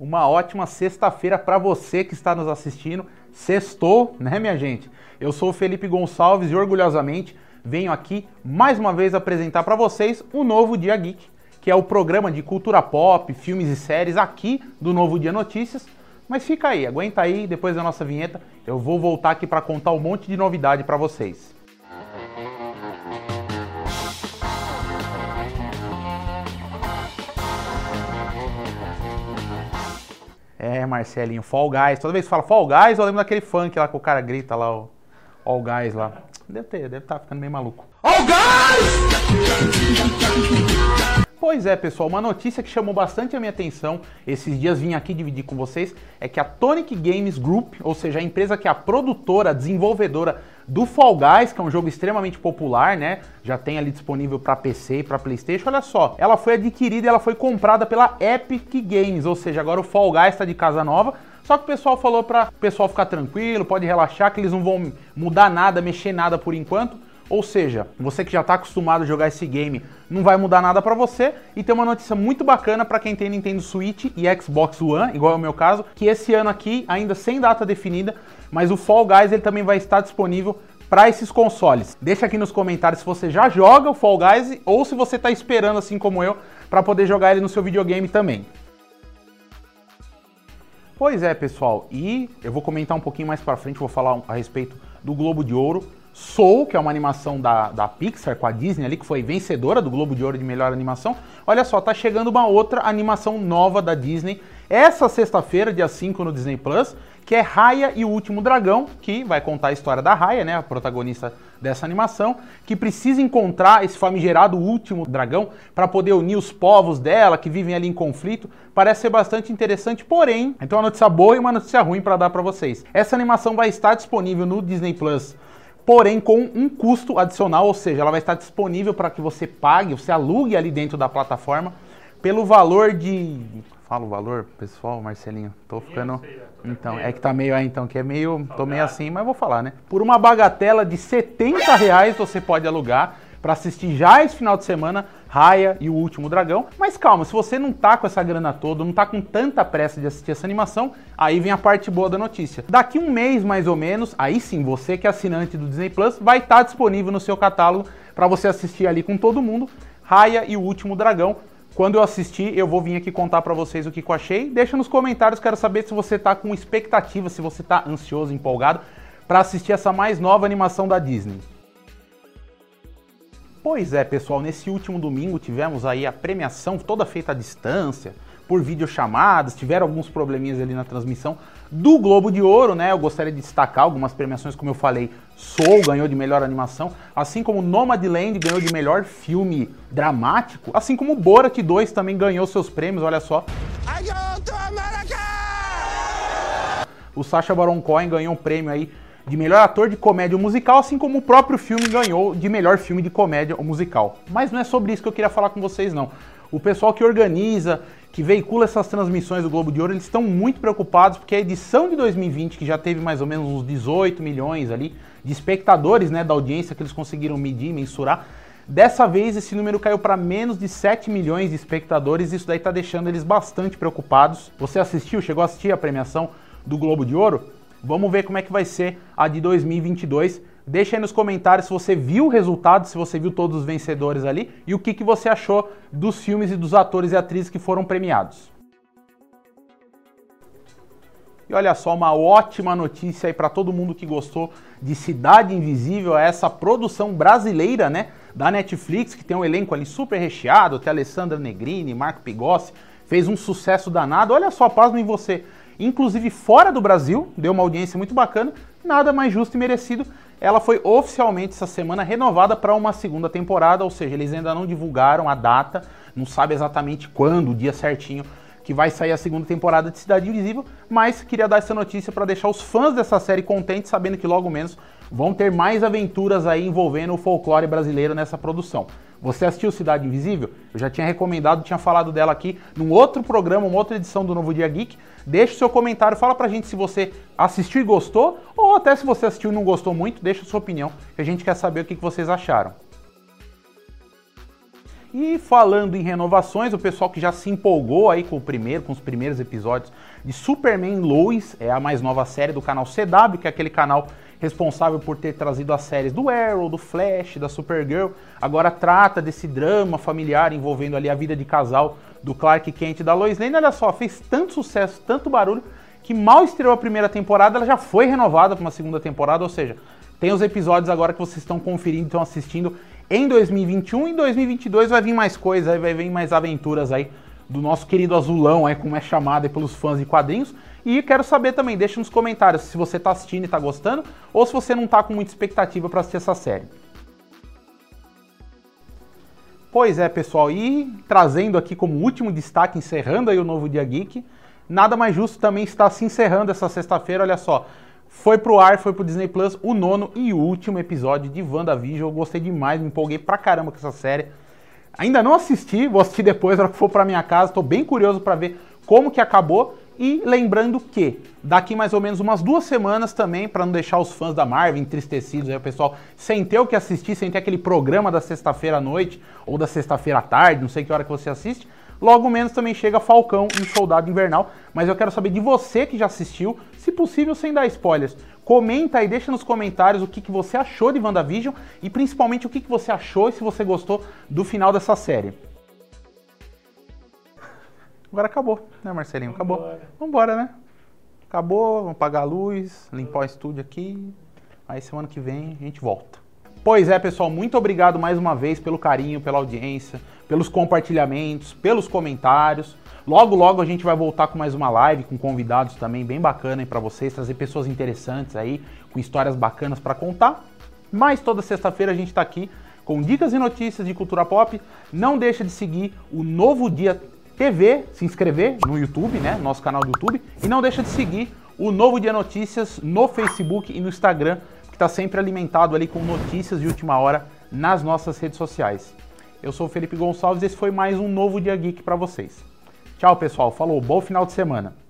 Uma ótima sexta-feira para você que está nos assistindo. Sextou, né, minha gente? Eu sou o Felipe Gonçalves e orgulhosamente venho aqui mais uma vez apresentar para vocês o Novo Dia Geek, que é o programa de cultura pop, filmes e séries aqui do Novo Dia Notícias. Mas fica aí, aguenta aí, depois da nossa vinheta, eu vou voltar aqui para contar um monte de novidade para vocês. É, Marcelinho, Fall Guys. Toda vez que fala Fall Guys, eu lembro daquele funk lá que o cara grita lá, o All Guys lá. Deve ter, deve estar tá ficando meio maluco. All Guys! Pois é, pessoal, uma notícia que chamou bastante a minha atenção, esses dias vim aqui dividir com vocês, é que a Tonic Games Group, ou seja, a empresa que é a produtora, a desenvolvedora do Fall Guys, que é um jogo extremamente popular, né? Já tem ali disponível para PC e para PlayStation. Olha só, ela foi adquirida e ela foi comprada pela Epic Games, ou seja, agora o Fall Guys está de casa nova. Só que o pessoal falou para o pessoal ficar tranquilo, pode relaxar que eles não vão mudar nada, mexer nada por enquanto. Ou seja, você que já está acostumado a jogar esse game, não vai mudar nada para você. E tem uma notícia muito bacana para quem tem Nintendo Switch e Xbox One, igual é o meu caso, que esse ano aqui, ainda sem data definida, mas o Fall Guys ele também vai estar disponível para esses consoles. Deixa aqui nos comentários se você já joga o Fall Guys ou se você está esperando, assim como eu, para poder jogar ele no seu videogame também. Pois é, pessoal, e eu vou comentar um pouquinho mais para frente, vou falar a respeito do Globo de Ouro. Soul, que é uma animação da, da Pixar com a Disney ali, que foi vencedora do Globo de Ouro de melhor animação. Olha só, tá chegando uma outra animação nova da Disney essa sexta-feira, dia 5 no Disney Plus, que é Raya e o Último Dragão, que vai contar a história da Raya, né, a protagonista dessa animação, que precisa encontrar esse famigerado último dragão para poder unir os povos dela que vivem ali em conflito. Parece ser bastante interessante, porém, então uma notícia boa e uma notícia ruim para dar para vocês. Essa animação vai estar disponível no Disney Plus porém com um custo adicional, ou seja, ela vai estar disponível para que você pague, você alugue ali dentro da plataforma pelo valor de Fala o valor, pessoal, Marcelinho. Tô ficando. Então, é que tá meio aí, então, que é meio. Tô meio assim, mas vou falar, né? Por uma bagatela de 70 reais você pode alugar para assistir já esse final de semana Raya e o Último Dragão. Mas calma, se você não tá com essa grana toda, não tá com tanta pressa de assistir essa animação, aí vem a parte boa da notícia. Daqui um mês mais ou menos, aí sim, você que é assinante do Disney Plus, vai estar tá disponível no seu catálogo para você assistir ali com todo mundo Raya e o Último Dragão. Quando eu assistir, eu vou vir aqui contar para vocês o que eu achei. Deixa nos comentários, quero saber se você tá com expectativa, se você tá ansioso, empolgado para assistir essa mais nova animação da Disney. Pois é, pessoal, nesse último domingo tivemos aí a premiação toda feita à distância, por videochamadas, tiveram alguns probleminhas ali na transmissão do Globo de Ouro, né? Eu gostaria de destacar algumas premiações, como eu falei, Soul ganhou de melhor animação, assim como Nomadland ganhou de melhor filme dramático, assim como Borat 2 também ganhou seus prêmios, olha só. O Sacha Baron Cohen ganhou um prêmio aí de melhor ator de comédia musical, assim como o próprio filme ganhou de melhor filme de comédia ou musical. Mas não é sobre isso que eu queria falar com vocês, não. O pessoal que organiza, que veicula essas transmissões do Globo de Ouro, eles estão muito preocupados porque a edição de 2020, que já teve mais ou menos uns 18 milhões ali de espectadores, né, da audiência que eles conseguiram medir, mensurar, dessa vez esse número caiu para menos de 7 milhões de espectadores, isso daí está deixando eles bastante preocupados. Você assistiu, chegou a assistir a premiação do Globo de Ouro? Vamos ver como é que vai ser a de 2022. Deixa aí nos comentários se você viu o resultado, se você viu todos os vencedores ali e o que, que você achou dos filmes e dos atores e atrizes que foram premiados. E olha só, uma ótima notícia aí para todo mundo que gostou de Cidade Invisível, é essa produção brasileira, né, da Netflix, que tem um elenco ali super recheado, tem Alessandra Negrini, Marco Pigossi, fez um sucesso danado. Olha só, pasmo em você. Inclusive fora do Brasil, deu uma audiência muito bacana, nada mais justo e merecido. Ela foi oficialmente essa semana renovada para uma segunda temporada, ou seja, eles ainda não divulgaram a data, não sabe exatamente quando, o dia certinho que vai sair a segunda temporada de Cidade Invisível, mas queria dar essa notícia para deixar os fãs dessa série contentes, sabendo que logo menos vão ter mais aventuras aí envolvendo o folclore brasileiro nessa produção. Você assistiu Cidade Invisível? Eu já tinha recomendado, tinha falado dela aqui num outro programa, uma outra edição do Novo Dia Geek. Deixe seu comentário, fala pra gente se você assistiu e gostou, ou até se você assistiu e não gostou muito, deixa sua opinião, que a gente quer saber o que vocês acharam. E falando em renovações, o pessoal que já se empolgou aí com o primeiro, com os primeiros episódios de Superman Lois, é a mais nova série do canal CW, que é aquele canal responsável por ter trazido as séries do Arrow, do Flash, da Supergirl. Agora trata desse drama familiar envolvendo ali a vida de casal do Clark Kent e da Lois Lane. Olha só, fez tanto sucesso, tanto barulho, que mal estreou a primeira temporada, ela já foi renovada para uma segunda temporada, ou seja, tem os episódios agora que vocês estão conferindo, estão assistindo em 2021. Em 2022 vai vir mais coisa, vai vir mais aventuras aí do nosso querido azulão, aí, como é chamado aí pelos fãs de quadrinhos. E quero saber também, deixa nos comentários se você está assistindo e está gostando, ou se você não está com muita expectativa para assistir essa série. Pois é, pessoal, e trazendo aqui como último destaque, encerrando aí o novo Dia Geek, nada mais justo também estar se encerrando essa sexta-feira, olha só. Foi pro ar, foi pro Disney Plus, o nono e último episódio de WandaVision. Eu gostei demais, me empolguei pra caramba com essa série. Ainda não assisti, vou assistir depois, na hora que for pra minha casa. Tô bem curioso para ver como que acabou. E lembrando que daqui mais ou menos umas duas semanas também, para não deixar os fãs da Marvel entristecidos, aí o pessoal sem ter o que assistir, sem ter aquele programa da sexta-feira à noite ou da sexta-feira à tarde, não sei que hora que você assiste, Logo menos também chega Falcão e Soldado Invernal, mas eu quero saber de você que já assistiu, se possível sem dar spoilers. Comenta aí, deixa nos comentários o que, que você achou de WandaVision e principalmente o que, que você achou e se você gostou do final dessa série. Agora acabou, né, Marcelinho? Acabou. Vambora, Vambora né? Acabou, vamos apagar a luz, limpar o estúdio aqui. Aí semana que vem a gente volta. Pois é, pessoal, muito obrigado mais uma vez pelo carinho, pela audiência, pelos compartilhamentos, pelos comentários. Logo, logo a gente vai voltar com mais uma live com convidados também bem bacana para vocês, trazer pessoas interessantes aí, com histórias bacanas para contar. Mas toda sexta-feira a gente está aqui com dicas e notícias de cultura pop. Não deixa de seguir o Novo Dia TV, se inscrever no YouTube, né, nosso canal do YouTube, e não deixa de seguir o Novo Dia Notícias no Facebook e no Instagram, que está sempre alimentado ali com notícias de última hora nas nossas redes sociais. Eu sou o Felipe Gonçalves e esse foi mais um novo Dia Geek para vocês. Tchau, pessoal. Falou. Bom final de semana.